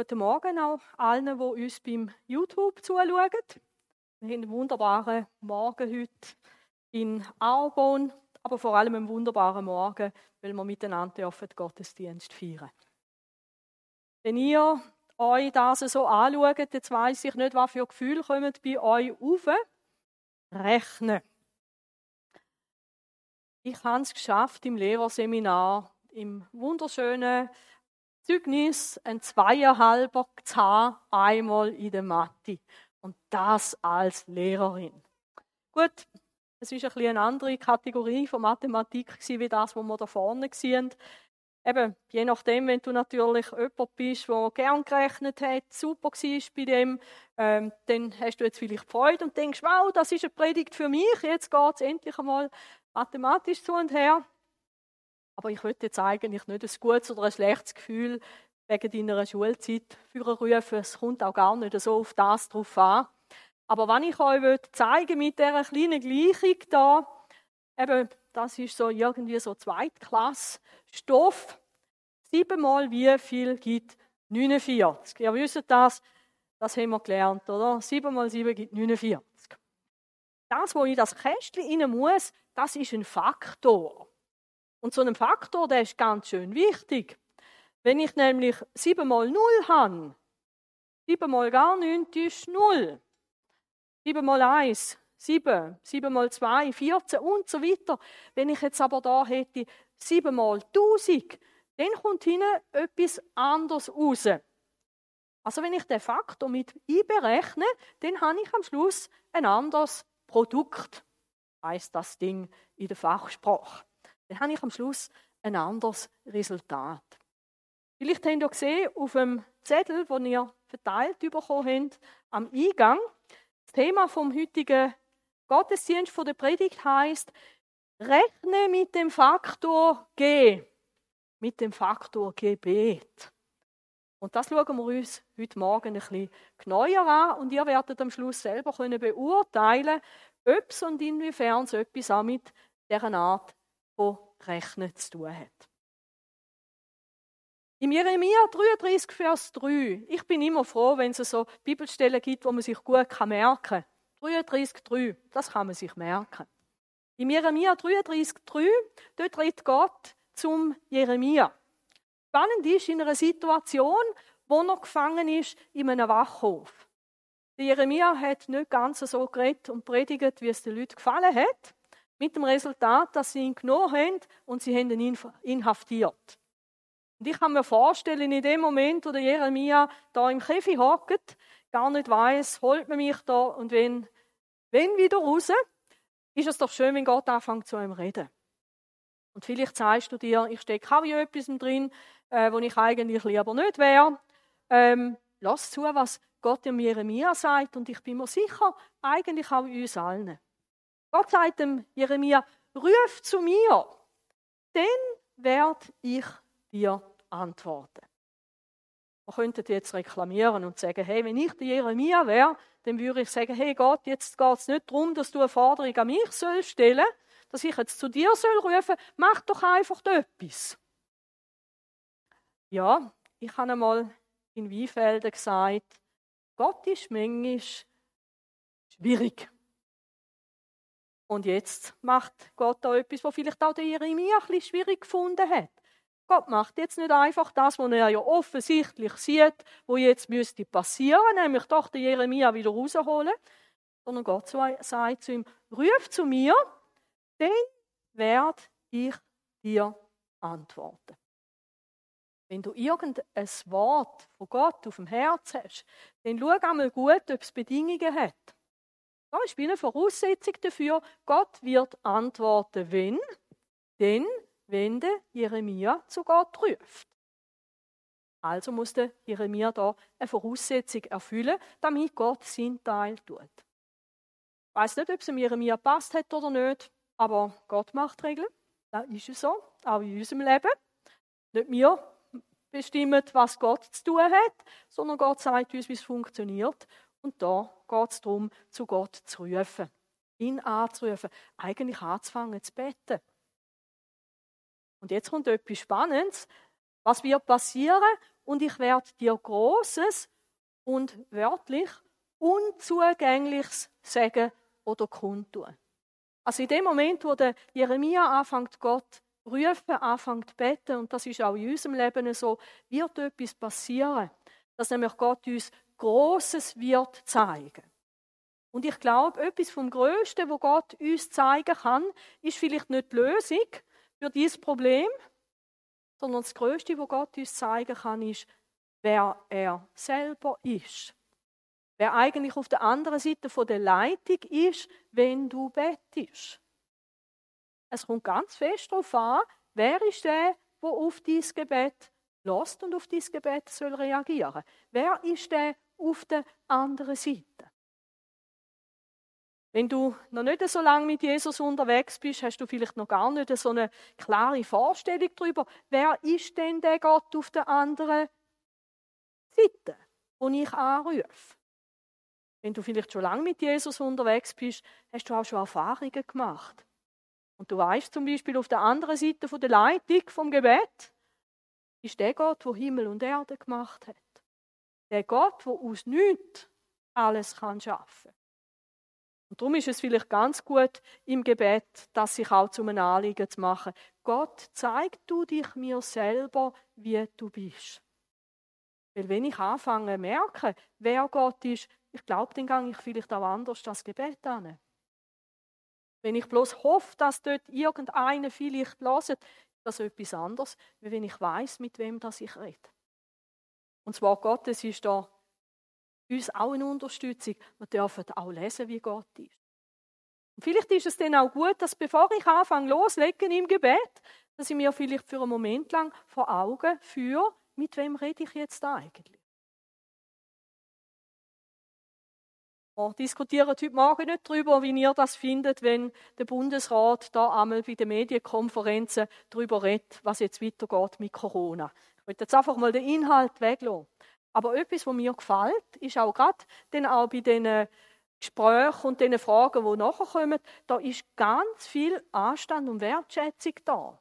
Guten Morgen auch allen, die uns beim YouTube zuschauen. Wir haben einen wunderbaren Morgen heute in Arbon, aber vor allem einen wunderbaren Morgen, weil wir miteinander dürfen Gottesdienst feiern. Wenn ihr euch das so anschaut, jetzt weiss ich nicht, was für Gefühle kommen bei euch auf. Rechnen. Ich habe es geschafft im Lehrerseminar, im wunderschönen Zeugnis, ein Zweieinhalber haben, einmal in der Mathe. Und das als Lehrerin. Gut, es ist ein bisschen eine andere Kategorie von Mathematik wie das, was wir da vorne sehen. Eben, je nachdem, wenn du natürlich jemand bist, der gern gerechnet hat, super war bei dem, ähm, dann hast du jetzt vielleicht Freude und denkst, wow, das ist eine Predigt für mich, jetzt geht es endlich einmal mathematisch zu und her. Aber ich möchte jetzt eigentlich nicht ein gutes oder ein schlechtes Gefühl wegen deiner Schulzeit rufen. Es kommt auch gar nicht so auf das drauf an. Aber wenn ich euch zeigen mit dieser kleinen Gleichung da, eben, das ist so irgendwie so Zweitklasse Stoff. Siebenmal wie viel gibt 49. Ihr wisst das, das haben wir gelernt, oder? Sieben mal sieben gibt 49. Das, wo ich das Kästchen rein muss, das ist ein Faktor. Und so ein Faktor, der ist ganz schön wichtig. Wenn ich nämlich 7 mal 0 habe, 7 mal gar nichts ist 0. 7 mal 1, 7, 7 mal 2, 14 und so weiter. Wenn ich jetzt aber da hätte 7 mal 1000, dann kommt hinten etwas anderes raus. Also wenn ich den Faktor mit einberechne, dann habe ich am Schluss ein anderes Produkt, heißt das Ding in der Fachsprache dann habe ich am Schluss ein anderes Resultat. Vielleicht habt ihr gesehen, auf dem Zettel, den ihr verteilt bekommen habt, am Eingang, das Thema vom heutigen Gottesdienst der Predigt heißt: Rechne mit dem Faktor G, mit dem Faktor Gebet. Und das schauen wir uns heute Morgen ein bisschen genauer an und ihr werdet am Schluss selber können beurteilen, ob es und inwiefern es etwas auch mit dieser Art von Rechnen zu tun hat. Im Jeremia 33, Vers 3, ich bin immer froh, wenn es so Bibelstellen gibt, wo man sich gut merken kann. 33, 3, das kann man sich merken. Im Jeremia 33, 3, dort redet Gott zum Jeremia. Spannend ist in einer Situation, wo er gefangen ist in einem Wachhof. Der Jeremia hat nicht ganz so geredet und predigt, wie es den Leuten gefallen hat. Mit dem Resultat, dass sie ihn genommen haben und sie haben ihn inhaftiert. Und ich kann mir vorstellen, in dem Moment, wo der Jeremia da im Käfig hockt, gar nicht weiß, holt man mich da und wenn, wenn wieder raus, ist es doch schön, wenn Gott anfängt zu einem reden. Und vielleicht sagst du dir, ich stecke auch in etwas drin, äh, wo ich eigentlich lieber nicht wäre. Ähm, lass zu, was Gott dem Jeremia sagt und ich bin mir sicher, eigentlich auch uns allen. Gott sagt dem Jeremia, ruf zu mir, dann werde ich dir antworten. Man könnte jetzt reklamieren und sagen, hey, wenn ich der Jeremia wäre, dann würde ich sagen, hey Gott, jetzt geht es nicht darum, dass du eine Forderung an mich stellen dass ich jetzt zu dir soll rufen, mach doch einfach etwas. Ja, ich habe einmal in Weinfelden gesagt, Gott ist manchmal schwierig. Und jetzt macht Gott da etwas, was vielleicht auch der Jeremia ein bisschen schwierig gefunden hat. Gott macht jetzt nicht einfach das, was er ja offensichtlich sieht, wo jetzt müsste passieren, nämlich doch den Jeremia wieder rausholen, sondern Gott sagt zu ihm, ruf zu mir, dann werde ich dir antworten. Wenn du irgendein Wort von Gott auf dem Herz hast, dann schau einmal gut, ob es Bedingungen hat. Das ist eine Voraussetzung dafür, Gott wird antworten, wenn, denn wenn der Jeremia zu Gott ruft. Also muss der Jeremia da eine Voraussetzung erfüllen, damit Gott seinen Teil tut. Ich weiß nicht, ob es Jeremia passt hat oder nicht, aber Gott macht Regeln. Das ist es so, auch in unserem Leben. Nicht wir bestimmen, was Gott zu tun hat, sondern Gott sagt uns, wie es funktioniert. Und da geht es darum, zu Gott zu rufen, ihn anzurufen, eigentlich anzufangen zu beten. Und jetzt kommt etwas Spannendes. Was wird passieren? und ich werde dir Großes und wörtlich Unzugängliches sagen oder kundtun. Also in dem Moment, wo der Jeremia anfängt, Gott rufen, anfängt beten, und das ist auch in unserem Leben so, wird etwas passieren, dass nämlich Gott uns Großes wird zeigen. Und ich glaube, etwas vom Größten, wo Gott uns zeigen kann, ist vielleicht nicht die Lösung für dieses Problem, sondern das Größte, wo Gott uns zeigen kann, ist, wer er selber ist. Wer eigentlich auf der anderen Seite der Leitung ist, wenn du bettest. Es kommt ganz fest darauf an, wer ist der, der auf dieses Gebet lost und auf dieses Gebet soll reagieren. Wer ist der auf der anderen Seite? Wenn du noch nicht so lange mit Jesus unterwegs bist, hast du vielleicht noch gar nicht so eine klare Vorstellung darüber, wer ist denn der Gott auf der anderen Seite, wo ich anrufe. Wenn du vielleicht schon lange mit Jesus unterwegs bist, hast du auch schon Erfahrungen gemacht. Und du weißt zum Beispiel auf der anderen Seite der Leitung vom Gebet ist der Gott, wo Himmel und Erde gemacht hat. Der Gott, wo aus nichts alles kann schaffen. Und darum ist es vielleicht ganz gut im Gebet, das sich auch zum Anliegen zu machen. Gott, zeig du dich mir selber, wie du bist. Weil wenn ich anfange zu merken, wer Gott ist, ich glaube, dann gehe ich vielleicht auch anders das Gebet an. Wenn ich bloß hoffe, dass dort irgendeiner vielleicht hört, das etwas anderes, wie wenn ich weiß, mit wem das ich rede. Und zwar Gottes ist da uns auch eine Unterstützung. Wir dürfen auch lesen, wie Gott ist. Und vielleicht ist es dann auch gut, dass bevor ich anfange loslegen im Gebet, dass ich mir vielleicht für einen Moment lang vor Augen führe, mit wem rede ich jetzt eigentlich. Wir diskutieren heute Morgen nicht darüber, wie ihr das findet, wenn der Bundesrat da einmal bei den Medienkonferenzen darüber redet, was jetzt weitergeht mit Corona. Ich möchte jetzt einfach mal den Inhalt weglassen. Aber etwas, was mir gefällt, ist auch gerade auch bei den Gesprächen und den Fragen, die nachher kommen, da ist ganz viel Anstand und Wertschätzung da.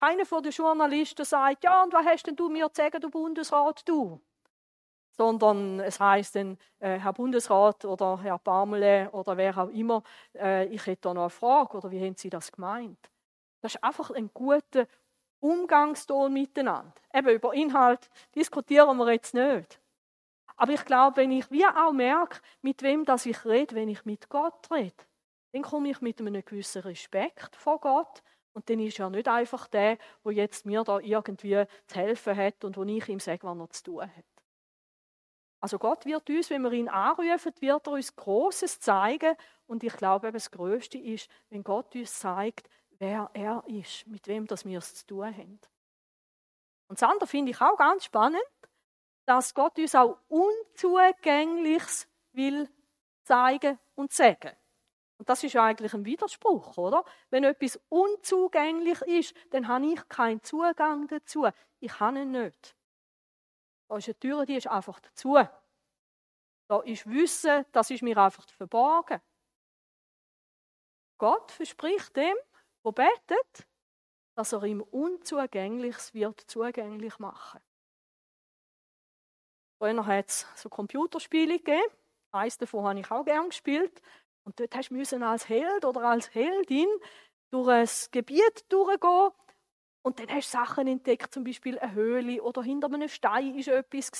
Einer von den Journalisten sagt, ja, und was hast denn du mir zu sagen, du Bundesrat, du? Sondern es heißt dann, äh, Herr Bundesrat oder Herr Barmele oder wer auch immer, äh, ich hätte da noch eine Frage oder wie haben Sie das gemeint? Das ist einfach ein guter Umgangston miteinander. Eben über Inhalt diskutieren wir jetzt nicht. Aber ich glaube, wenn ich wie auch merke, mit wem das ich rede, wenn ich mit Gott rede, dann komme ich mit einem gewissen Respekt vor Gott. Und dann ist er nicht einfach der, wo jetzt mir da irgendwie zu helfen hat und wo ich ihm sage, was er zu tun hat. Also Gott wird uns, wenn wir ihn anrufen, wird er uns Großes zeigen. Und ich glaube, das Größte ist, wenn Gott uns zeigt, wer er ist, mit wem das wir es zu tun haben. Und das andere finde ich auch ganz spannend, dass Gott uns auch Unzugängliches will zeigen und sagen. Und das ist eigentlich ein Widerspruch, oder? Wenn etwas unzugänglich ist, dann habe ich keinen Zugang dazu. Ich habe ihn nicht. Da ist eine Tür, die ist einfach dazu. Da ist Wissen, das ist mir einfach verborgen. Gott verspricht dem, der betet, dass er ihm Unzugängliches wird zugänglich machen. Früher hat es so Computerspiele gegeben. Eines davon habe ich auch gern gespielt. Und dort hast du als Held oder als Heldin durch ein Gebiet durchgehen und dann hast du Sachen entdeckt, zum Beispiel eine Höhle oder hinter einem Stein war etwas.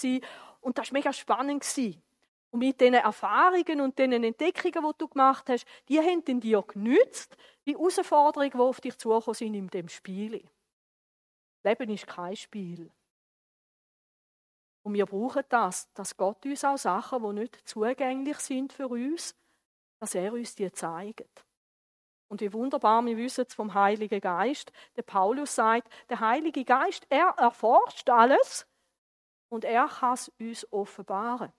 Und das war mega spannend. Und mit diesen Erfahrungen und diesen Entdeckungen, die du gemacht hast, die haben dir genützt, die Herausforderungen, die auf dich zugekommen sind in dem Spiel. Leben ist kein Spiel. Und wir brauchen das, dass Gott uns auch Sachen, die nicht zugänglich sind für uns, dass er uns die zeigt. Und wie wunderbar, wir wissen es vom Heiligen Geist. Der Paulus sagt, der Heilige Geist, er erforscht alles und er kann es uns offenbaren.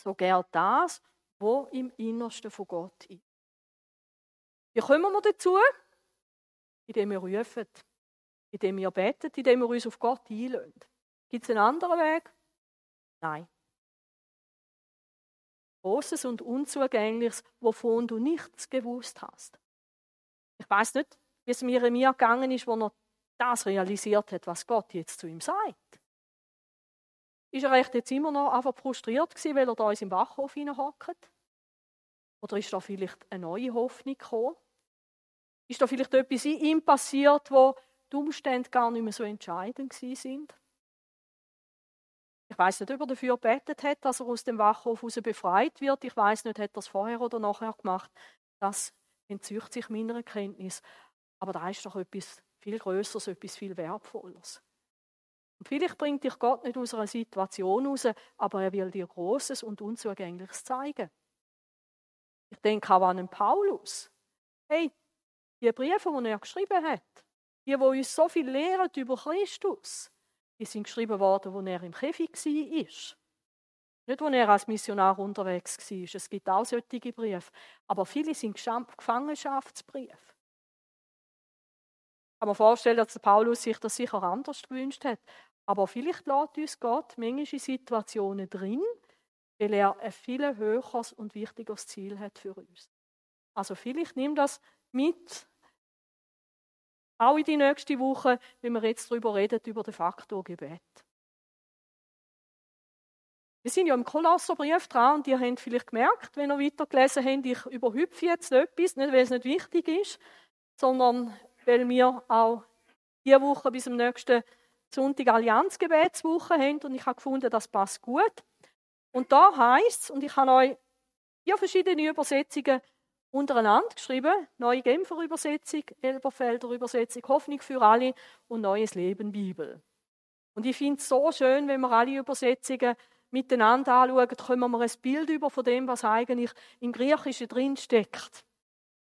So gern das, wo im Innersten von Gott ist. Wie kommen wir dazu? Indem wir rufen, indem wir beten, indem wir uns auf Gott einlösen. Gibt es einen anderen Weg? Nein. Großes und Unzugängliches, wovon du nichts gewusst hast. Ich weiß nicht, wie es mir in mir gegangen ist, wo er das realisiert hat, was Gott jetzt zu ihm sagt. Ist er echt jetzt immer noch einfach frustriert gewesen, weil er da in seinem Wachhof hockt? Oder ist da vielleicht eine neue Hoffnung gekommen? Ist da vielleicht etwas in ihm passiert, wo die Umstände gar nicht mehr so entscheidend sind? Ich weiß nicht, ob er dafür gebetet hat, dass er aus dem Wachhof heraus befreit wird. Ich weiß nicht, hat er es vorher oder nachher gemacht. Das entzieht sich meiner Kenntnis. Aber da ist doch etwas viel Größeres, etwas viel Wertvolleres. Und vielleicht bringt dich Gott nicht aus einer Situation raus, aber er will dir Großes und Unzugängliches zeigen. Ich denke auch an einen Paulus. Hey, die Briefe, die er geschrieben hat, die, die uns so viel lehren über Christus, die sind geschrieben worden, wo er im Käfig war. Nicht, wo er als Missionar unterwegs war. Es gibt auch solche Briefe. Aber viele sind Gefangenschaftsbriefe. Kann mir vorstellen, dass Paulus sich das sicher anders gewünscht hat. Aber vielleicht lässt uns Gott manchmal in Situationen drin, weil er ein viel höheres und wichtigeres Ziel hat für uns. Also vielleicht nimm das mit, auch in die nächste Woche, wenn wir jetzt darüber reden, über den Faktor Gebet. Wir sind ja im Kolosserbrief dran und ihr habt vielleicht gemerkt, wenn ihr weitergelesen habt, ich überhüpfe jetzt etwas, nicht weil es nicht wichtig ist, sondern weil wir auch diese Woche bis zum nächsten Sonntag Allianzgebetswoche haben und ich habe gefunden, das passt gut. Und da heißt es, und ich habe euch vier verschiedene Übersetzungen untereinander geschrieben, neue Genfer Übersetzung, Elberfelder Übersetzung, Hoffnung für alle und Neues Leben Bibel. Und ich finde es so schön, wenn wir alle Übersetzungen miteinander anschauen, kommen wir ein Bild über von dem, was eigentlich im Griechischen drin steckt.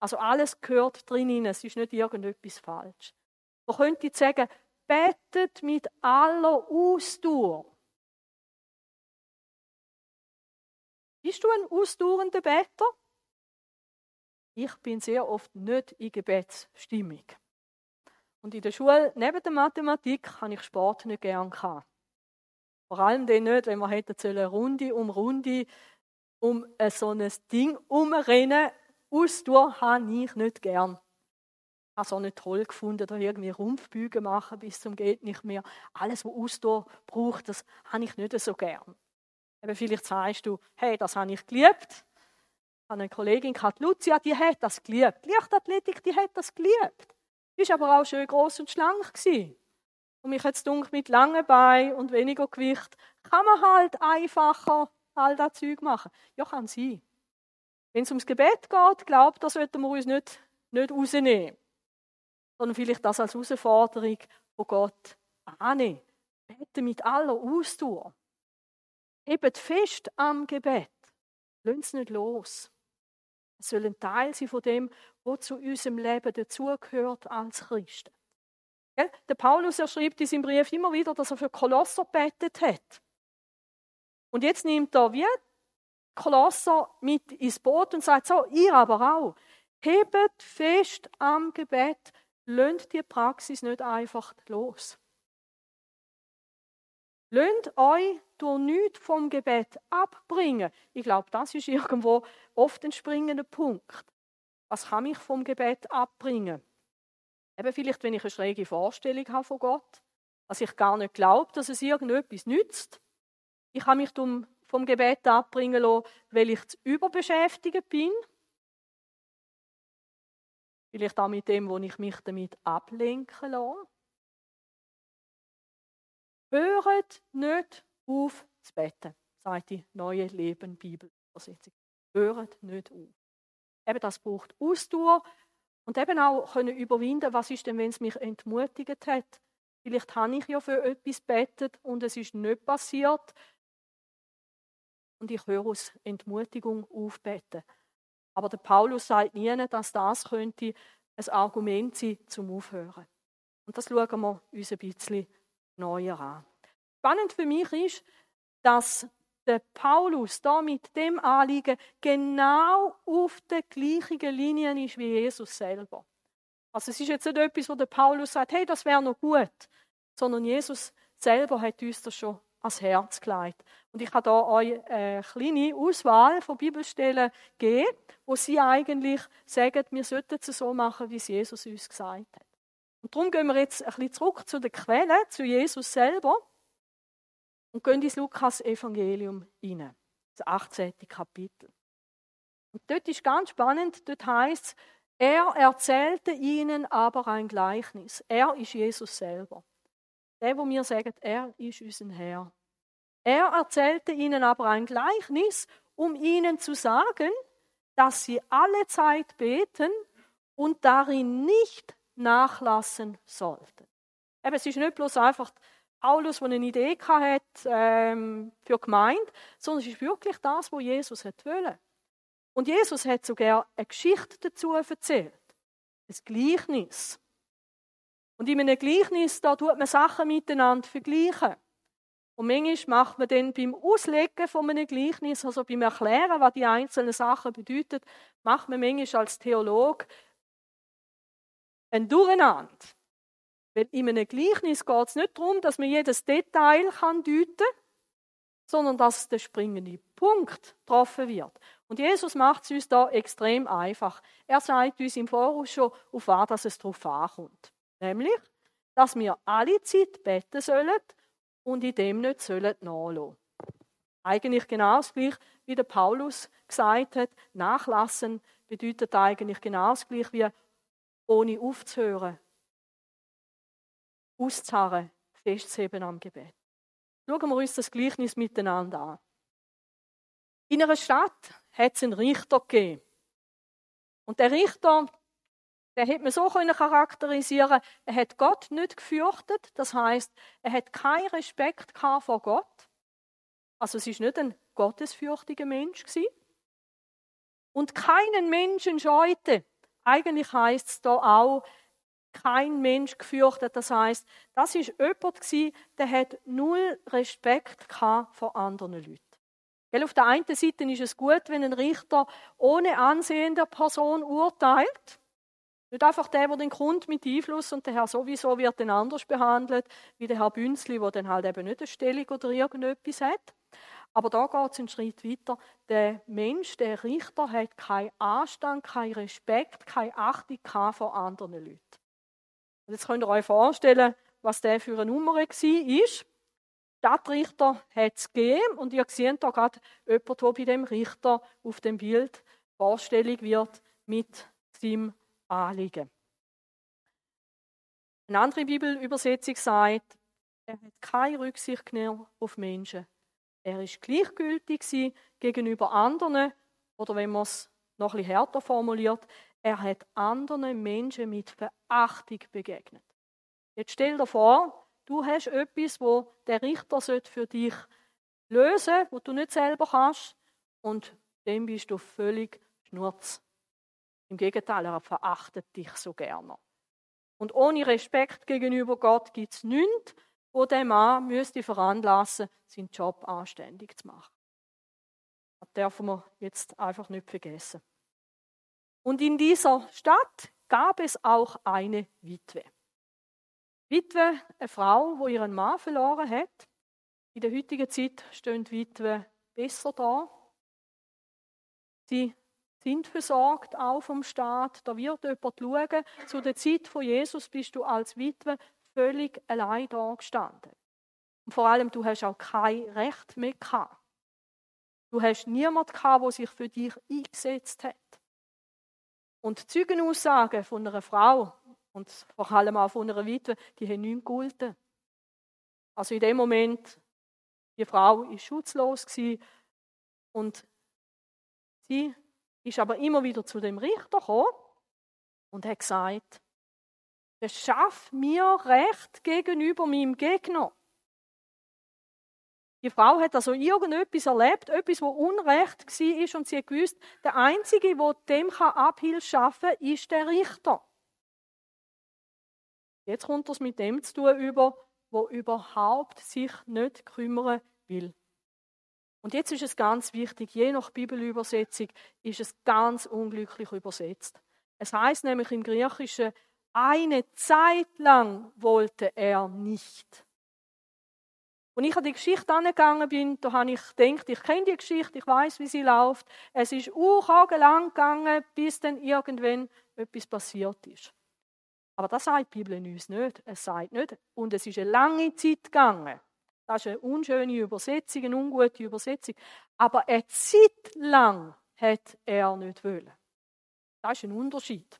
Also alles gehört drin, es ist nicht irgendetwas falsch. Man könnte sagen, betet mit aller Ausdauer. Bist du ein ausdauernder Better? Ich bin sehr oft nicht in Gebetsstimmung. Und in der Schule, neben der Mathematik, habe ich Sport nicht gern gehabt. Vor allem dann nicht, wenn wir hätten eine Runde um Runde um so ein Ding umrennen. Ausdauer habe ich nicht gern. Ich habe es auch nicht toll gefunden, da irgendwie Rumpfbüge machen bis zum geht nicht mehr. Alles, was Ausdauer braucht, das habe ich nicht so gern. Eben vielleicht sagst du, hey, das habe ich geliebt. Ich habe eine Kollegin gehabt, Lucia, die hat das geliebt. Die Leichtathletik, die hat das geliebt. Die war aber auch schön groß und schlank. Gewesen. Und mich jetzt dunkel mit langen Beinen und weniger Gewicht kann man halt einfacher all das Zeug machen. Ja, kann sein. Wenn es ums Gebet geht, glaubt, das sollten wir uns nicht, nicht rausnehmen. Sondern vielleicht das als Herausforderung von Gott annehmen. Beten mit aller Ausdauer. Hebt fest am Gebet. Lasst es nicht los. Es soll ein Teil sein von dem, was zu unserem Leben dazugehört als Christen. Der Paulus er schreibt in seinem Brief immer wieder, dass er für Kolosser betet hat. Und jetzt nimmt er wie Kolosser mit ins Boot und sagt so, ihr aber auch, hebt fest am Gebet, lönt die Praxis nicht einfach los. Lönt euch durch nichts vom Gebet abbringen. Ich glaube, das ist irgendwo oft ein springender Punkt. Was kann mich vom Gebet abbringen? Eben vielleicht, wenn ich eine schräge Vorstellung habe von Gott, dass ich gar nicht glaube, dass es irgendetwas nützt. Ich kann mich vom Gebet abbringen lassen, weil ich zu überbeschäftigt bin. Vielleicht auch mit dem, wo ich mich damit ablenken lasse. Hört nicht auf zu beten, sagt die neue Leben Bibelübersetzung. Hört nicht auf. Eben das braucht Ausdauer, und eben auch können überwinden, was ist denn, wenn es mich entmutigt hat? Vielleicht habe ich ja für etwas betet und es ist nicht passiert. Und ich höre aus Entmutigung aufbeten. Aber der Paulus sagt nie, dass das könnte ein Argument sein zum Aufhören. Und das schauen wir uns ein bisschen neuer an. Spannend für mich ist, dass der Paulus da mit dem Anliegen genau auf der gleichen Linie ist wie Jesus selber. Also es ist jetzt nicht etwas, wo der Paulus sagt, hey, das wäre noch gut, sondern Jesus selber hat uns das schon ans Herz gelegt. Und ich habe da euch eine kleine Auswahl von Bibelstellen gegeben, wo sie eigentlich sagen, wir sollten es so machen, wie es Jesus uns gesagt hat. Und darum gehen wir jetzt ein bisschen zurück zu der Quelle, zu Jesus selber. und gehen ins Lukas-Evangelium hinein, das 18. Kapitel. Und dort ist ganz spannend, dort heißt es, er erzählte ihnen aber ein Gleichnis. Er ist Jesus selber. Der, wo mir sagt, er ist unser Herr. Er erzählte ihnen aber ein Gleichnis, um ihnen zu sagen, dass sie alle Zeit beten und darin nicht nachlassen sollten. Eben, es ist nicht bloß einfach Paulus, der eine Idee hat ähm, für Gemeinde, sondern es ist wirklich das, was Jesus wollen. Und Jesus hat sogar eine Geschichte dazu erzählt. Ein Gleichnis. Und in einem Gleichnis, da tut man Sachen miteinander vergleichen. Und manchmal macht man dann beim Auslegen von einem Gleichnis, also beim Erklären, was die einzelnen Sachen bedeuten, macht man manchmal als Theolog ein Durcheinander. Weil in einem Gleichnis geht es nicht darum, dass man jedes Detail kann deuten kann, sondern dass der springende Punkt getroffen wird. Und Jesus macht es uns da extrem einfach. Er sagt uns im Voraus schon, auf was es drauf ankommt. Nämlich, dass wir alle Zeit beten sollen und in dem nicht sollen nachlassen. Eigentlich genau das gleiche, wie der Paulus gesagt hat. Nachlassen bedeutet eigentlich genau das gleiche wie ohne aufzuhören, auszuharren, festzuheben am Gebet. Schauen wir uns das Gleichnis miteinander an. In einer Stadt hat es einen Richter gegeben. Und der Richter, den hätte man so charakterisieren er hat Gott nicht gefürchtet, das heißt, er hat keinen Respekt vor Gott. Also es ist nicht ein gottesfürchtiger Mensch. Und keinen Menschen scheute. Eigentlich heißt es da auch, kein Mensch gefürchtet. Das heißt, das ist jemand der hat null Respekt vor anderen Leuten. Weil auf der einen Seite ist es gut, wenn ein Richter ohne Ansehen der Person urteilt. Nicht einfach der, der den kommt mit Einfluss und der Herr sowieso wird dann anders behandelt, wie der Herr Bünzli, der dann halt eben nicht eine Stellung oder irgendetwas hat. Aber da geht es einen Schritt weiter. Der Mensch, der Richter, hat keinen Anstand, keinen Respekt, keine Achtung vor anderen Leuten. Und jetzt könnt ihr euch vorstellen, was der für eine Nummer war. Stadtrichter hat es gegeben und ihr seht da gerade jemanden, der bei dem Richter auf dem Bild vorstellig wird mit seinem Anliegen. Eine andere Bibelübersetzung sagt, er hat keine Rücksicht genommen auf Menschen. Er ist gleichgültig gegenüber anderen, oder wenn man es noch bisschen härter formuliert, er hat anderen Menschen mit Verachtung begegnet. Jetzt stell dir vor, du hast etwas, wo der Richter für dich lösen sollte, wo du nicht selber kannst, und dem bist du völlig schnurz. Im Gegenteil, er verachtet dich so gerne. Und ohne Respekt gegenüber Gott gibt es nichts, wo der Mann müsste veranlassen, seinen Job anständig zu machen. Das dürfen wir jetzt einfach nicht vergessen. Und in dieser Stadt gab es auch eine Witwe. Witwe, eine Frau, wo ihren Mann verloren hat. In der heutigen Zeit stehen Witwe besser da. Sie sind versorgt auch vom Staat. Da wird jemand schauen. Zu der Zeit von Jesus bist du als Witwe völlig allein da gestanden. Und vor allem, du hast auch kein Recht mehr gehabt. Du hast niemanden gehabt, der sich für dich eingesetzt hat. Und Zeugenaussagen von einer Frau und vor allem auch von einer Witwe, die haben nicht mehr gegolten. Also in dem Moment, die Frau ist schutzlos und sie ist aber immer wieder zu dem Richter gekommen und hat gesagt, verschaff mir Recht gegenüber meinem Gegner. Die Frau hat also irgendetwas erlebt, etwas, wo Unrecht war, und sie hat gewusst, der Einzige, der dem Abhilfe schaffen kann, ist der Richter. Jetzt kommt es mit dem zu tun über, wo überhaupt sich nicht kümmern will. Und jetzt ist es ganz wichtig, je nach Bibelübersetzung ist es ganz unglücklich übersetzt. Es heißt nämlich im Griechischen, eine Zeit lang wollte er nicht. Und ich an die Geschichte angegangen bin, da habe ich gedacht, ich kenne die Geschichte, ich weiß, wie sie läuft. Es ist lang gegangen, bis dann irgendwann etwas passiert ist. Aber das sagt die Bibel uns nicht. Es sagt nicht, und es ist eine lange Zeit gegangen. Das ist eine unschöne Übersetzung, eine ungute Übersetzung. Aber eine Zeit lang hat er nicht wollen. Das ist ein Unterschied.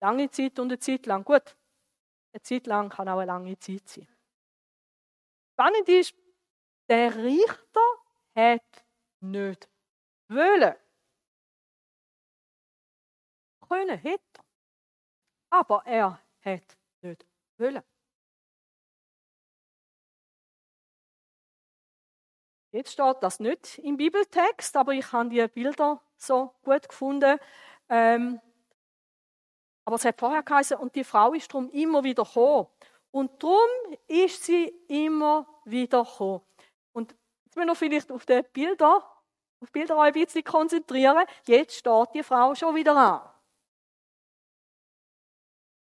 Lange Zeit und eine Zeit lang. Gut, eine Zeit lang kann auch eine lange Zeit sein. Spannend ist, der Richter hat nicht wollen. Können hätte er. Aber er hat nicht wollen. Jetzt steht das nicht im Bibeltext, aber ich habe die Bilder so gut gefunden. Ähm, aber es hat vorher geheißen, und die Frau ist darum immer wieder gekommen. Und darum ist sie immer wieder gekommen. Und jetzt müssen wir vielleicht auf die Bilder, auf die Bilder ein bisschen konzentrieren. Jetzt steht die Frau schon wieder an.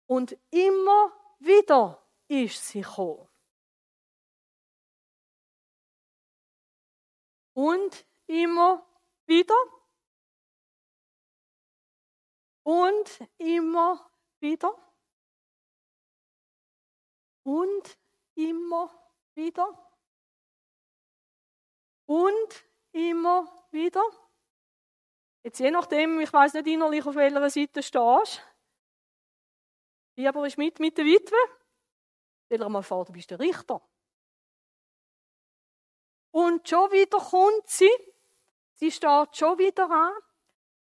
Und immer wieder ist sie gekommen. Und immer wieder. Und immer wieder. Und immer wieder. Und immer wieder. Jetzt je nachdem, ich weiß nicht innerlich, auf welcher Seite stehst. Wie aber ist mit mit der Witwe? Stell dir mal vor, du bist der Richter. Und schon wieder kommt sie. Sie steht schon wieder an.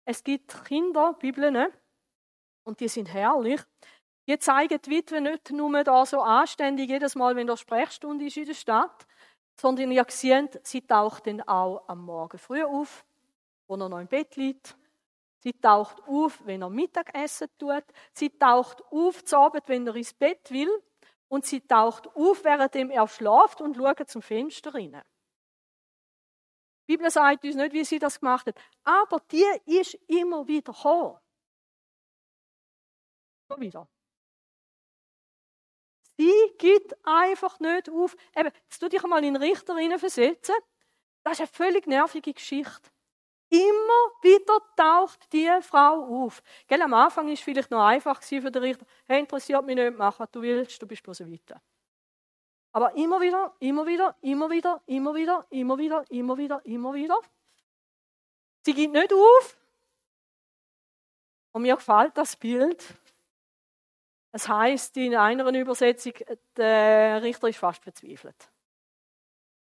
Es gibt Kinder, Bibeln, ne? und die sind herrlich. Die zeigen die Witwe nicht nur da so anständig jedes Mal, wenn der Sprechstunde ist in der Stadt, sondern ihr seht, sie taucht dann auch am Morgen früh auf, wo er noch im Bett liegt. Sie taucht auf, wenn er Mittagessen tut. Sie taucht auf zu Abend, wenn er ins Bett will. Und sie taucht auf, während er schlaft und schaut zum Fenster rein. Die Bibel sagt uns nicht, wie sie das gemacht hat. Aber die ist immer wieder gekommen. So wieder. Sie gibt einfach nicht auf. Eben, jetzt tu dich einmal in Richter versetzen. Das ist eine völlig nervige Geschichte. Immer wieder taucht die Frau auf. Gell, am Anfang war es vielleicht noch einfach für den Richter. Hey, interessiert mich nicht, mach was du willst, du bist bloß weiter. Aber immer wieder, immer wieder, immer wieder, immer wieder, immer wieder, immer wieder, immer wieder. Sie gibt nicht auf. Und mir gefällt das Bild. Es heißt in einer Übersetzung, der Richter ist fast verzweifelt.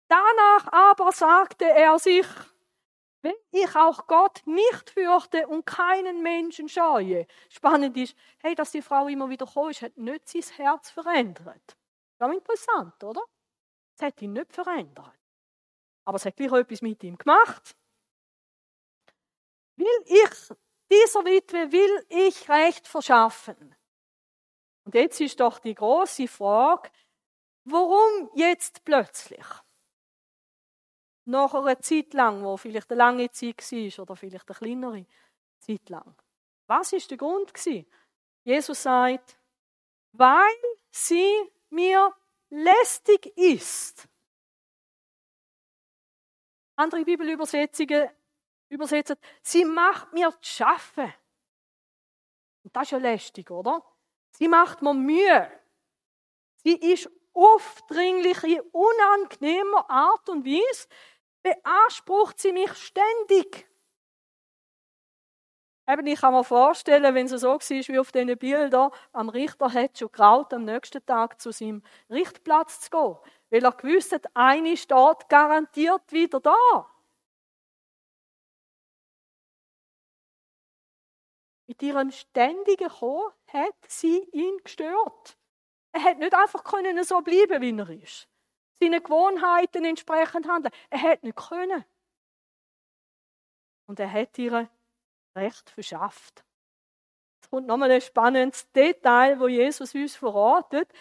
Danach aber sagte er sich, wenn ich auch Gott nicht fürchte und keinen Menschen scheue. Spannend ist, hey, dass die Frau immer wieder ist, hat nicht sein Herz verändert. Ganz interessant, oder? Es hat ihn nicht verändert. Aber es hat gleich etwas mit ihm gemacht. Will ich, dieser Witwe will ich Recht verschaffen. Und jetzt ist doch die große Frage, warum jetzt plötzlich? Nach einer Zeit lang, wo vielleicht eine lange Zeit war oder vielleicht eine kleinere Zeit lang. Was ist der Grund? Jesus sagt, weil sie mir lästig ist. Andere Bibelübersetzungen übersetzen, sie macht mir zu schaffen. Und das ist ja lästig, oder? Sie macht mir Mühe. Sie ist aufdringlich in unangenehmer Art und Weise, beansprucht sie mich ständig. Eben, ich kann mir vorstellen, wenn es so war wie auf diesen Bildern, am Richter hat schon graut, am nächsten Tag zu seinem Richtplatz zu gehen. Weil er gewusst hat, eine steht garantiert wieder da. Mit ihrem ständigen Kommen hat sie ihn gestört. Er hat nicht einfach können so bleiben, wie er ist. Seine Gewohnheiten entsprechend handeln. Er hat nicht können. Und er hat ihr Recht verschafft. Es kommt nochmal ein spannendes Detail, wo Jesus uns verratet.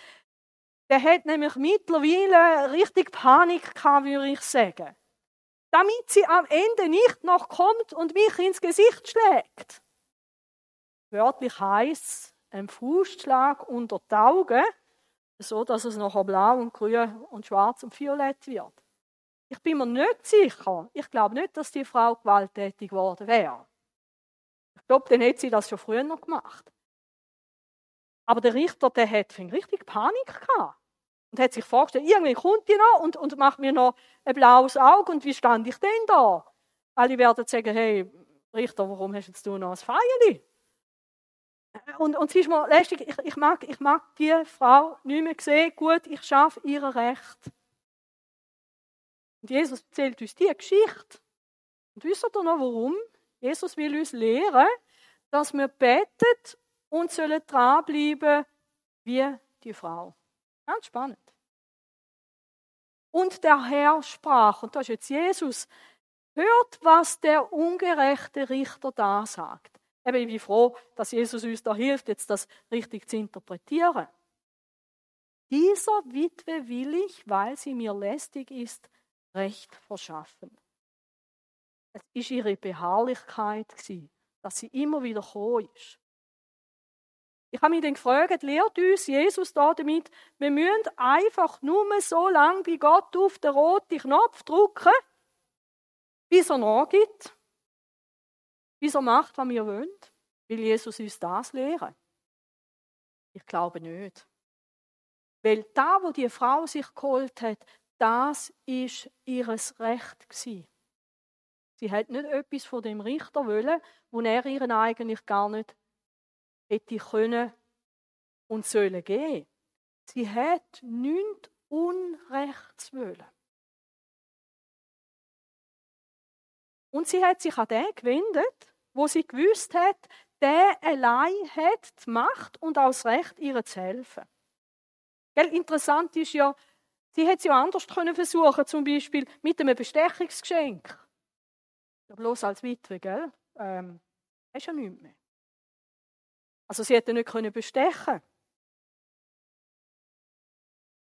Der hat nämlich mittlerweile richtig Panik gehabt, würde ich sagen. Damit sie am Ende nicht noch kommt und mich ins Gesicht schlägt. Wörtlich heißt ein Fußschlag unter die Augen, so dass es nachher blau und grün und schwarz und violett wird. Ich bin mir nicht sicher. Ich glaube nicht, dass die Frau gewalttätig geworden wäre. Glaube, dann hätte sie das schon früher noch gemacht. Aber der Richter, der hat richtig Panik gehabt. Und hat sich vorgestellt, irgendwie kommt die noch und, und macht mir noch ein blaues Auge und wie stand ich denn da? Alle werden sagen, hey, Richter, warum hast jetzt du noch ein Feierli? Und, und sie ist mir lästig, ich, ich, mag, ich mag die Frau nicht mehr sehen, gut, ich schaffe ihr Recht. Und Jesus erzählt uns diese Geschichte. Und wisst ihr noch warum? Jesus will uns lehren, dass wir beten und sollen dranbleiben wie die Frau. Ganz spannend. Und der Herr sprach, und das ist jetzt Jesus, hört, was der ungerechte Richter da sagt. Eben, ich bin froh, dass Jesus uns da hilft, jetzt das richtig zu interpretieren. Dieser Witwe will ich, weil sie mir lästig ist, Recht verschaffen. Es ist ihre Beharrlichkeit, dass sie immer wieder gekommen ist. Ich habe mich dann gefragt, lehrt uns Jesus da damit, wir müssen einfach nur so lange wie Gott auf den roten Knopf drücken, bis er nachgibt, bis er macht, was wir wollen. Will Jesus uns das lehren? Ich glaube nicht. Weil da, wo die Frau sich geholt hat, das ist ihres Recht gewesen. Sie hat nicht etwas von dem Richter wollen, wo er ihren eigentlich gar nicht hätte können und sollen gehen. Sie hat nichts Unrechts wollen. Und sie hat sich an den gewendet, wo sie gewusst hat, der allein hat die Macht und auch das Recht, ihr zu helfen. Gell, interessant ist ja, sie hätte es ja anders können versuchen, zum Beispiel mit einem Bestechungsgeschenk. Ja, bloß als Witwe, gell? Ähm, hast ja nichts mehr. Also sie hätte nicht können bestechen.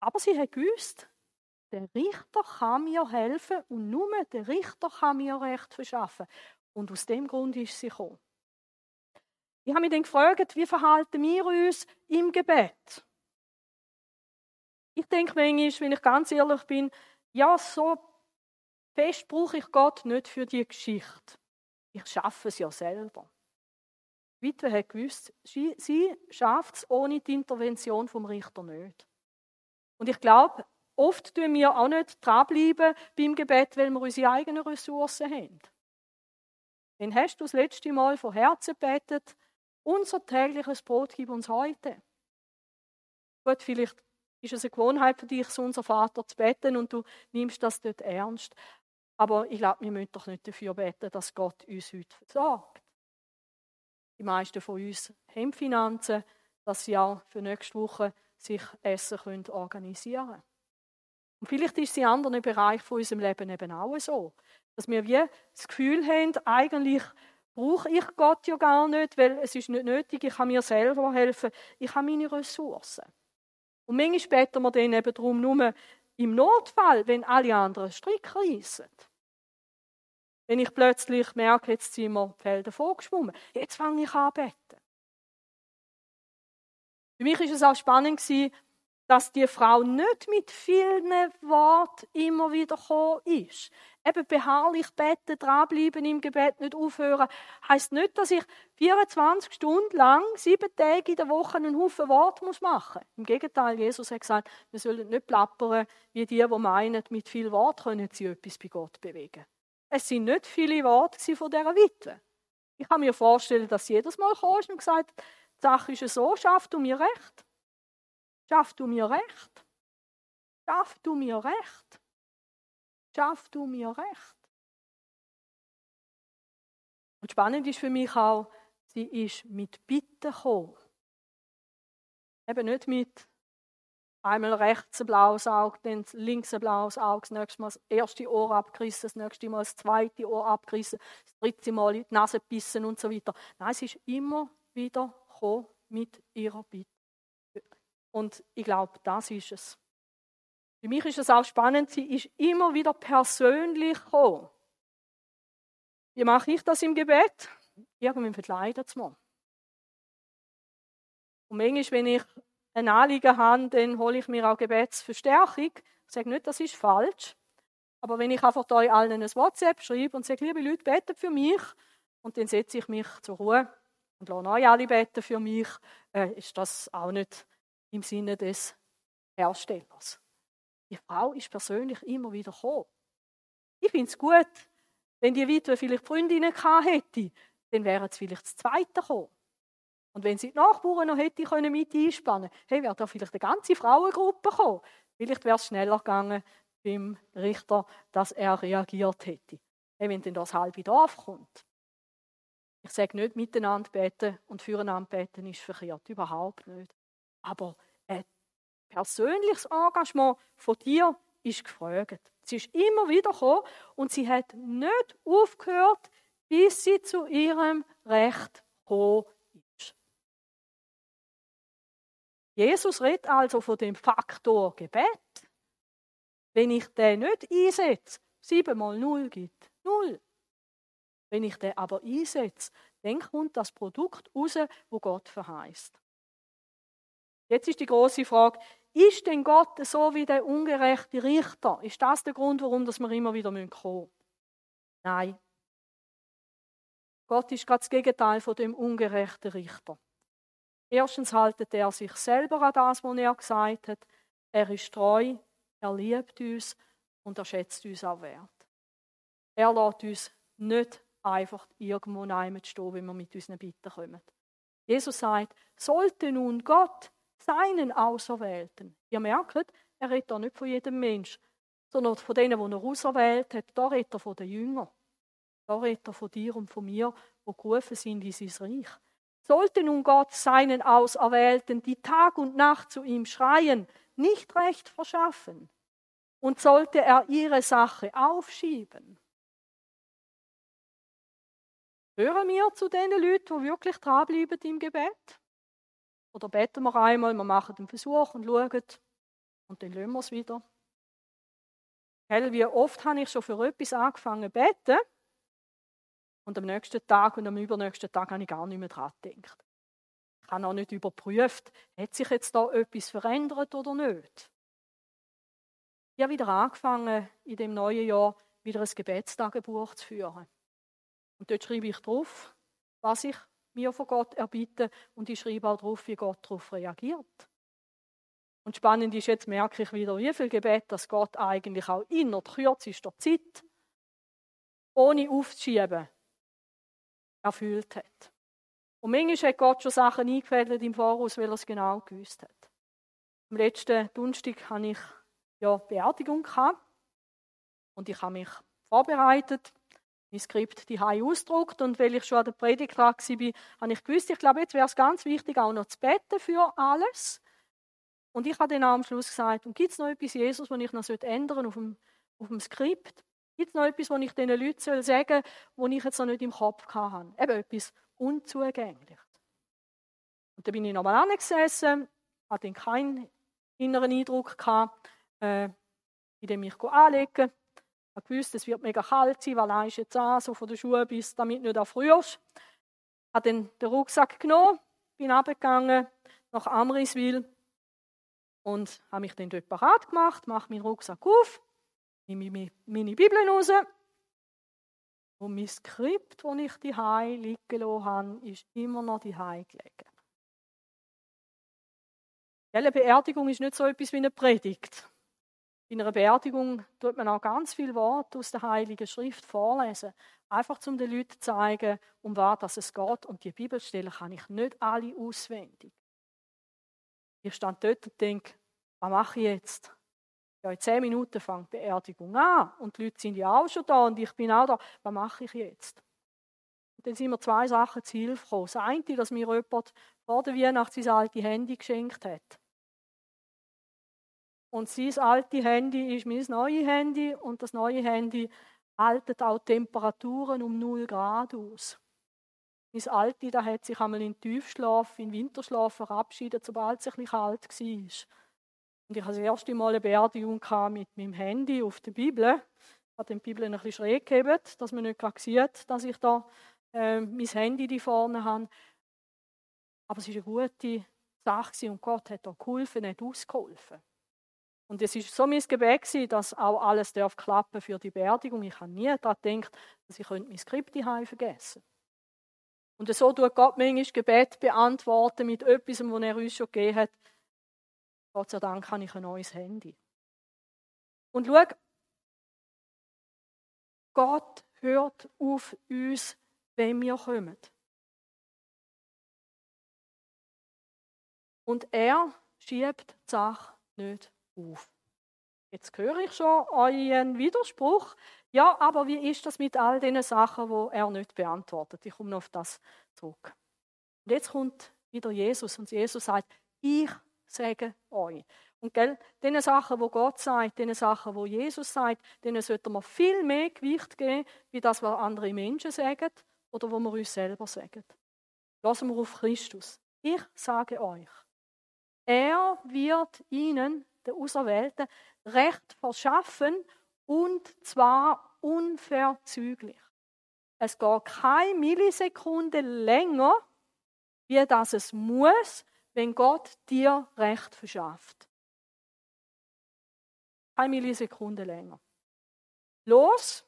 Aber sie hat gewusst, der Richter kann mir helfen und nur der Richter kann mir Recht verschaffen. Und aus dem Grund ist sie gekommen. Ich habe mich dann gefragt, wie verhalten wir uns im Gebet? Ich denke manchmal, wenn ich ganz ehrlich bin, ja, so fest brauche ich Gott nicht für die Geschichte. Ich schaffe es ja selber. Die Witwe hat gewusst, sie, schafft es ohne die Intervention vom Richter nicht. Und ich glaube, oft tun wir auch nicht dranbleiben beim Gebet, weil wir unsere eigenen Ressourcen haben. Wenn hast du das letzte Mal von Herzen betet, unser tägliches Brot gib uns heute. Gut, vielleicht ist es eine Gewohnheit für dich, so unser Vater zu beten und du nimmst das dort ernst. Aber ich glaube, wir müssen doch nicht dafür beten, dass Gott uns heute versorgt. Die meisten von uns haben Finanzen, dass sie auch für nächste Woche sich Essen können organisieren können. Und vielleicht ist es in anderen Bereichen von unserem Leben eben auch so, dass wir wie das Gefühl haben, eigentlich brauche ich Gott ja gar nicht, weil es ist nicht nötig, ich kann mir selber helfen, ich habe meine Ressourcen. Und manchmal beten wir dann eben darum nur im Notfall, wenn alle anderen Strick reissen. Wenn ich plötzlich merke, jetzt sind wir die Felder vorgeschwommen, jetzt fange ich an beten. Für mich war es auch spannend, dass die Frau nicht mit vielen Worten immer wieder gekommen ist. Eben beharrlich beten, dranbleiben im Gebet, nicht aufhören, heißt nicht, dass ich 24 Stunden lang, sieben Tage in der Woche einen Haufen Wort muss machen. Im Gegenteil, Jesus hat gesagt, wir sollen nicht plappern, wie die, die meinen, mit viel Wort können sie etwas bei Gott bewegen. Es sind nicht viele Worte von dieser Witwe. Ich kann mir vorstellen, dass sie jedes Mal kam und gesagt hat, die Sache ist so, schaff du mir recht. Schaff du mir recht. Schaff du mir recht. Schaff du mir recht. Und spannend ist für mich auch, sie ist mit Bitten gekommen. Eben nicht mit einmal rechts ein blaues Auge, dann links ein blaues Auge, das nächste Mal das erste Ohr abgerissen, das nächste Mal das zweite Ohr abgerissen, das dritte Mal die Nase bissen und so weiter. Nein, sie ist immer wieder gekommen mit ihrer Bitte. Und ich glaube, das ist es. Für mich ist es auch spannend, sie ist immer wieder persönlich gekommen. Wie mache ich das im Gebet? Irgendwann verkleidet es mir. Und manchmal, wenn ich ein Anliegen habe, dann hole ich mir auch Gebetsverstärkung. Ich sage nicht, das ist falsch. Aber wenn ich einfach euch allen ein WhatsApp schreibe und sage, liebe Leute, betet für mich, und dann setze ich mich zur Ruhe und lasse euch alle beten für mich, äh, ist das auch nicht im Sinne des Herstellers. Die Frau ist persönlich immer wieder gekommen. Ich finde es gut, wenn die Witwe vielleicht Freundinnen gehabt hätte, dann wären sie vielleicht das Zweite gekommen. Und wenn sie die Nachbarn noch hätte können mit einspannen hey, wäre da vielleicht eine ganze Frauengruppe gekommen. Vielleicht wäre es schneller gegangen beim Richter, dass er reagiert hätte. Hey, wenn dann das halbe Dorf kommt. Ich sage nicht miteinander beten und füreinander beten ist verkehrt, überhaupt nicht. Aber ein persönliches Engagement von dir ist gefragt. Sie ist immer wieder gekommen und sie hat nicht aufgehört, bis sie zu ihrem Recht gekommen ist. Jesus redet also von dem Faktor Gebet. Wenn ich den nicht einsetze, 7 mal 0 gibt 0. Wenn ich den aber einsetze, dann kommt das Produkt raus, wo Gott verheißt. Jetzt ist die große Frage, ist denn Gott so wie der ungerechte Richter? Ist das der Grund, warum wir immer wieder kommen müssen? Nein. Gott ist gerade das Gegenteil von dem ungerechten Richter. Erstens haltet er sich selber an das, was er gesagt hat. Er ist treu, er liebt uns und er schätzt uns auch wert. Er lässt uns nicht einfach irgendwo stehen, wenn wir mit unseren Bitten kommen. Jesus sagt, sollte nun Gott seinen Auserwählten. Ihr merkt, er redet da nicht von jedem Mensch, sondern von denen, die er auserwählt hat. Da redet er von den Jüngern. Da redet er von dir und von mir, wo gerufen sind in sein Reich. Sollte nun Gott seinen Auserwählten, die Tag und Nacht zu ihm schreien, nicht recht verschaffen? Und sollte er ihre Sache aufschieben? Hören wir zu den Leuten, die wirklich dranbleiben im Gebet? Oder beten wir einmal, wir machen den Versuch und schauen und dann lassen wir es wieder. Hell, wie oft habe ich schon für etwas angefangen zu beten und am nächsten Tag und am übernächsten Tag habe ich gar nicht mehr dran gedacht. Ich habe auch nicht überprüft, hat sich jetzt da etwas verändert oder nicht. Ich habe wieder angefangen, in dem neuen Jahr wieder ein Gebetstagebuch zu führen. Und dort schreibe ich drauf, was ich mir von Gott erbitten und ich schreibe auch darauf, wie Gott darauf reagiert. Und spannend ist, jetzt merke ich wieder, wie viel Gebet, dass Gott eigentlich auch innerhalb kürzester Zeit, ohne aufzuschieben, erfüllt hat. Und manchmal hat Gott schon Sachen eingefädelt im Voraus, weil er es genau gewusst hat. Am letzten Donnerstag hatte ich ja Beerdigung und ich habe mich vorbereitet mein Skript die ausgedruckt und weil ich schon an der Predigt dran war, habe ich gewusst, ich glaube, jetzt wäre es ganz wichtig, auch noch zu beten für alles. Und ich habe dann am Schluss gesagt, und gibt es noch etwas, Jesus, was ich noch ändern auf dem, auf dem Skript? Gibt es noch etwas, was ich diesen Leuten sagen soll, was ich jetzt noch nicht im Kopf hatte? Eben etwas Unzugängliches. Und dann bin ich nochmal angesessen, hatte dann keinen inneren Eindruck gehabt, äh, in dem ich anlegen ich gewusst, es wird mega kalt sein, weil ist jetzt an, so von den Schuhen bis damit nicht erfrierst. Ich habe dann den Rucksack genommen, bin abgegangen nach Amriswil und habe mich dann dort parat gemacht, mache meinen Rucksack auf, nehme meine Bibel raus und mein Skript, das ich die liegen gelassen habe, ist immer noch die gelegen. Eine Beerdigung ist nicht so etwas wie eine Predigt. In einer Beerdigung tut man auch ganz viel Wort aus der Heiligen Schrift vorlesen. Einfach um den Leuten zu zeigen, um was es geht. Und die Bibelstellen kann ich nicht alle auswendig. Ich stand dort und denke, was mache ich jetzt? Ja, in zehn Minuten fängt die Beerdigung an. Und die Leute sind ja auch schon da und ich bin auch da. Was mache ich jetzt? Und dann sind mir zwei Sachen zu Hilfe gekommen. Das eine, dass mir jemand vor der Weihnacht sein altes Handy geschenkt hat. Und sein alte Handy ist mein neues Handy und das neue Handy haltet auch Temperaturen um 0 Grad aus. Mein alte, da hat sich einmal in Tiefschlaf, in Winterschlaf verabschiedet, sobald es ein kalt war. Und ich hatte das erste Mal eine Beerdigung mit meinem Handy auf der Bibel. Ich habe die Bibel ein bisschen schräg gegeben, dass man nicht sieht, dass ich da äh, mein Handy da vorne habe. Aber es war eine gute Sache und Gott hat da geholfen, nicht ausgeholfen. Und es ist so mein Gebet gewesen, dass auch alles darf klappen für die Beerdigung. Ich habe nie daran gedacht, dass ich mein Skript daheim vergessen Und so tut Gott manchmal Gebet beantworten mit etwas, was er uns schon gegeben hat. Gott sei Dank habe ich ein neues Handy. Und schau, Gott hört auf uns, wenn wir kommen. Und er schiebt die Sache nicht auf. Jetzt höre ich schon euren Widerspruch. Ja, aber wie ist das mit all den Sachen, wo er nicht beantwortet? Ich komme noch auf das zurück. Und jetzt kommt wieder Jesus und Jesus sagt, ich sage euch. Und gell, den Sachen, wo Gott sagt, den Sachen, wo Jesus sagt, denen sollte man viel mehr Gewicht geben, wie das, was andere Menschen sagen oder wo wir uns selber sagen. Lassen wir auf Christus. Ich sage euch, er wird ihnen, den Auserwählten, Recht verschaffen und zwar unverzüglich. Es geht keine Millisekunde länger, wie das es muss, wenn Gott dir Recht verschafft. Keine Millisekunde länger. Los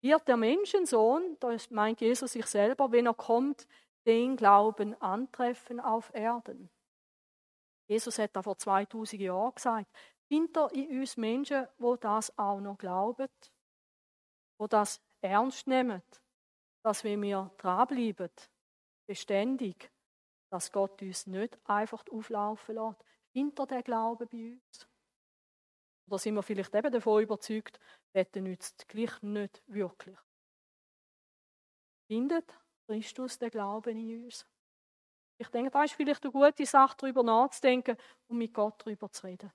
wird der Menschensohn, da meint Jesus sich selber, wenn er kommt, den Glauben antreffen auf Erden. Jesus hat da vor 2000 Jahren gesagt, hinter in uns Menschen, wo das auch noch glauben, wo das ernst nehmen, dass wenn wir dranbleiben, beständig, dass Gott uns nicht einfach auflaufen lässt, hinter der Glaube bei uns. Oder sind wir vielleicht eben davon überzeugt, Wetten nützt gleich nicht wirklich. Findet Christus den Glauben in uns? Ich denke, da ist vielleicht eine gute Sache, darüber nachzudenken und mit Gott darüber zu reden.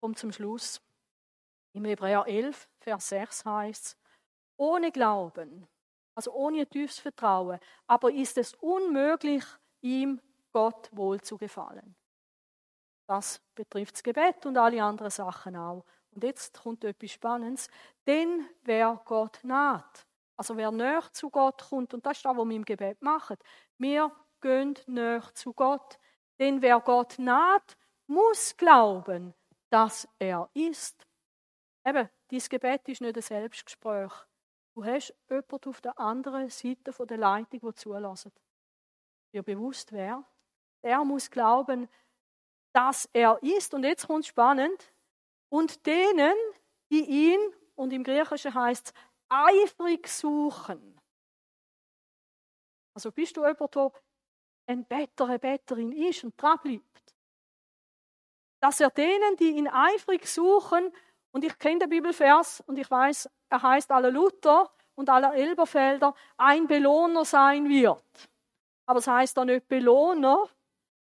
Kommt zum Schluss. Im Hebräer 11, Vers 6 heißt es, ohne Glauben, also ohne tiefes Vertrauen, aber ist es unmöglich, ihm Gott wohl zu gefallen. Das betrifft das Gebet und alle anderen Sachen auch. Und jetzt kommt etwas Spannendes. Denn wer Gott naht, also wer näher zu Gott kommt, und das ist das, was wir im Gebet machen, wir gehen näher zu Gott. Denn wer Gott naht, muss glauben, dass er ist. Eben, dein Gebet ist nicht ein Selbstgespräch. Du hast jemanden auf der anderen Seite der Leitung, der zulässt. Dir bewusst wer? Er muss glauben, dass er ist. Und jetzt kommt spannend. Und denen, die ihn, und im Griechischen heißt es, eifrig suchen. Also bist du jemand, der ein Better, eine Betterin ist und dran bleibt. Dass er denen, die ihn eifrig suchen, und ich kenne den Bibelvers und ich weiß, er heißt aller Luther und aller Elberfelder, ein Belohner sein wird. Aber es heißt da nicht Belohner,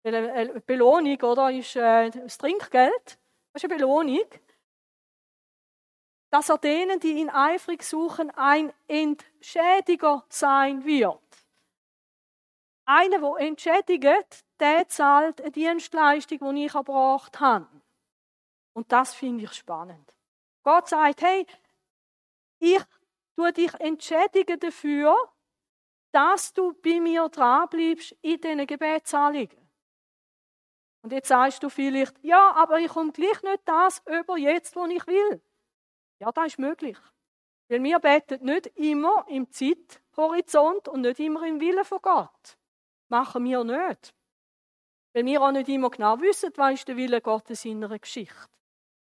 weil Belohnung, oder, ist äh, das Trinkgeld. Das ist eine Belohnung dass er denen, die ihn eifrig suchen, ein Entschädiger sein wird. Einer, der entschädigt, der zahlt eine Dienstleistung, die ich erbracht habe. Und das finde ich spannend. Gott sagt, hey, ich tue dich entschädigen dafür, dass du bei mir dranbleibst in diesen Gebetsanliegen. Und jetzt sagst du vielleicht, ja, aber ich komme gleich nicht das über jetzt, was ich will. Ja, das ist möglich. Weil wir beten nicht immer im Zeithorizont und nicht immer im Willen von Gott. Machen wir nicht. Weil wir auch nicht immer genau wissen, was ist der Wille Gottes in einer Geschichte.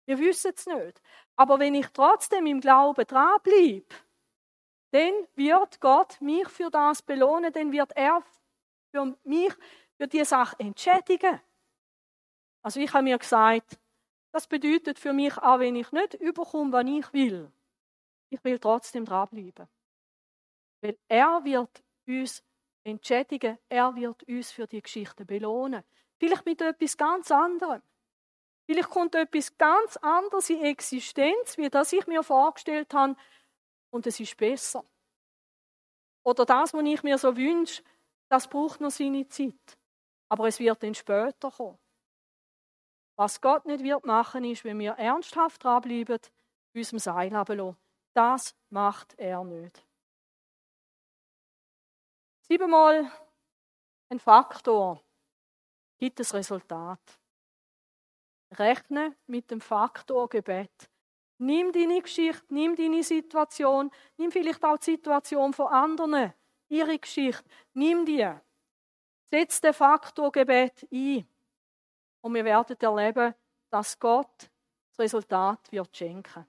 Wir wissen es nicht. Aber wenn ich trotzdem im Glauben dranbleibe, dann wird Gott mich für das belohnen, dann wird er für mich für diese Sache entschädigen. Also ich habe mir gesagt, das bedeutet für mich auch, wenn ich nicht überkomme, was ich will, ich will trotzdem dranbleiben. Weil er wird uns entschädigen, er wird uns für die Geschichte belohnen. Vielleicht mit etwas ganz anderem. Vielleicht kommt etwas ganz anderes in Existenz, wie das ich mir vorgestellt habe, und es ist besser. Oder das, was ich mir so wünsche, das braucht noch seine Zeit. Aber es wird dann später kommen. Was Gott nicht wird machen, ist, wenn wir ernsthaft dranbleiben, unserem Seil lassen. Das macht er nicht. Siebenmal ein Faktor gibt das Resultat. Rechne mit dem Faktor Gebet. Nimm deine Geschichte, nimm deine Situation, nimm vielleicht auch die Situation von anderen, ihre Geschichte, nimm die. Setz den Faktor Gebet ein. Und wir werden erleben, dass Gott das Resultat wird schenken.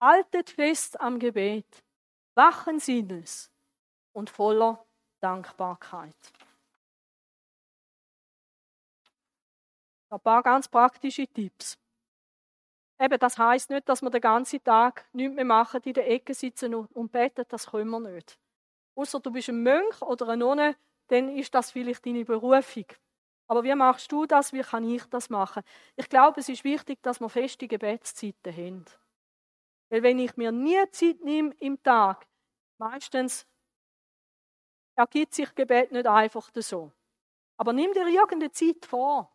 Haltet fest am Gebet, wachen Sinnes und voller Dankbarkeit. Ein paar ganz praktische Tipps. Eben, das heißt nicht, dass wir den ganzen Tag nichts mehr machen, in der Ecke sitzen und beten, das können wir nicht. Außer du bist ein Mönch oder eine Nonne, dann ist das vielleicht deine Berufung. Aber wie machst du das? Wie kann ich das machen? Ich glaube, es ist wichtig, dass wir feste Gebetszeiten haben. Weil wenn ich mir nie Zeit nehme im Tag, meistens ergibt sich Gebet nicht einfach so. Aber nimm dir irgendeine Zeit vor.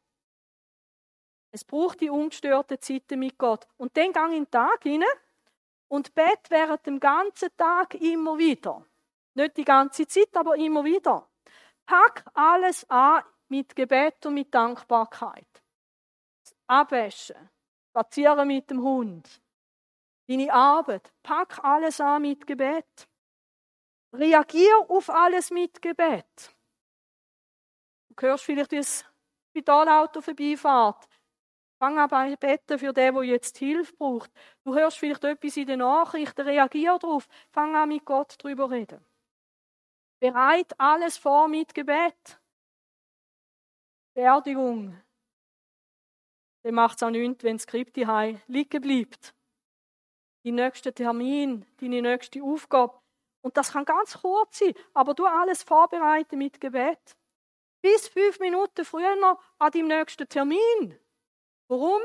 Es braucht die ungestörte Zeiten mit Gott. Und dann gang in den Tag hinein und bett während dem ganzen Tag immer wieder. Nicht die ganze Zeit, aber immer wieder. Pack alles an mit Gebet und mit Dankbarkeit. Abwäschen, spazieren mit dem Hund, deine Arbeit, pack alles an mit Gebet. Reagier auf alles mit Gebet. Du hörst vielleicht, wie das Spitalauto vorbeifährt. Fang an bei Betten für den, der jetzt Hilfe braucht. Du hörst vielleicht etwas in den Nachrichten, reagier darauf. Fang an, mit Gott darüber reden. Bereit alles vor mit Gebet. Beerdigung. Dann macht es auch nichts, wenn das Skript hier liegen bleibt. Die nächste Termin, deine nächste Aufgabe. Und das kann ganz kurz sein, aber du alles vorbereiten mit Gebet. Bis fünf Minuten früher an deinem nächsten Termin. Warum?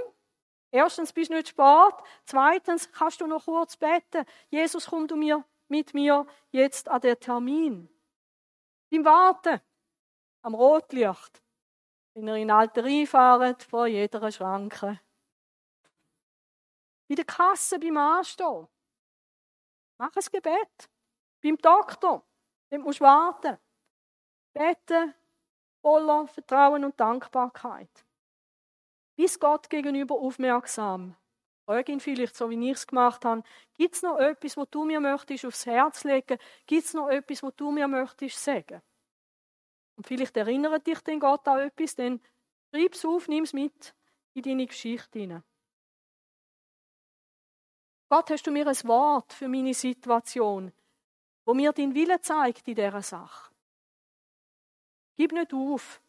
Erstens bist du nicht spät. Zweitens kannst du noch kurz beten. Jesus, komm du mir mit mir jetzt an den Termin. Beim Warten am Rotlicht, wenn ihr in den Alter reinfahrt, vor jeder Schranke. Bei der Kasse beim Anstehen. Mach ein Gebet. Beim Doktor, dem musst du warten. Beten voller Vertrauen und Dankbarkeit. Bist Gott gegenüber aufmerksam. Frag ihn vielleicht, so wie ich es gemacht habe, gibt es noch etwas, wo du mir möchtest aufs Herz legen? Gibt es noch etwas, wo du mir möchtest sagen? Und vielleicht erinnert dich denn Gott an etwas, dann schreib es auf, nimm es mit in deine Geschichte hinein. Gott, hast du mir ein Wort für meine Situation, wo mir dein Wille zeigt in dieser Sache? Gib nicht auf.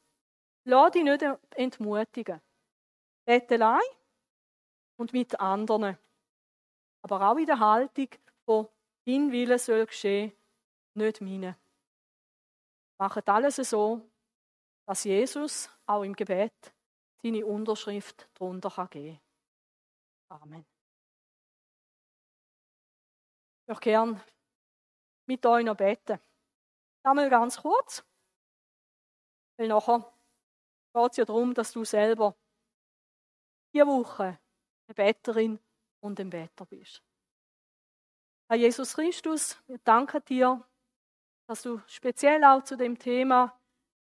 Lass dich nicht entmutigen. Bettelei und mit anderen. Aber auch in der Haltung, wo dein Wille soll geschehen, nicht meine. Macht alles so, dass Jesus auch im Gebet seine Unterschrift darunter geben kann. Amen. Ich möchte gerne mit euch noch beten. Einmal ganz kurz, weil nachher geht es ja darum, dass du selber diese Woche eine Betterin und ein Better bist. Herr Jesus Christus, wir danken dir, dass du speziell auch zu dem Thema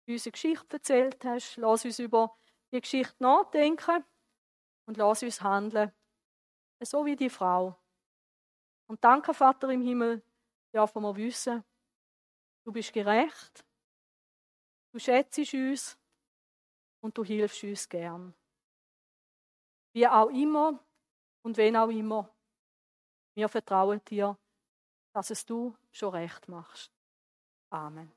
unsere Geschichte erzählt hast. Lass uns über die Geschichte nachdenken und lass uns handeln, so wie die Frau. Und danke, Vater im Himmel, dürfen wir wissen, du bist gerecht, du schätzt uns und du hilfst uns gern. Wie auch immer und wen auch immer. Wir vertrauen dir, dass es du schon recht machst. Amen.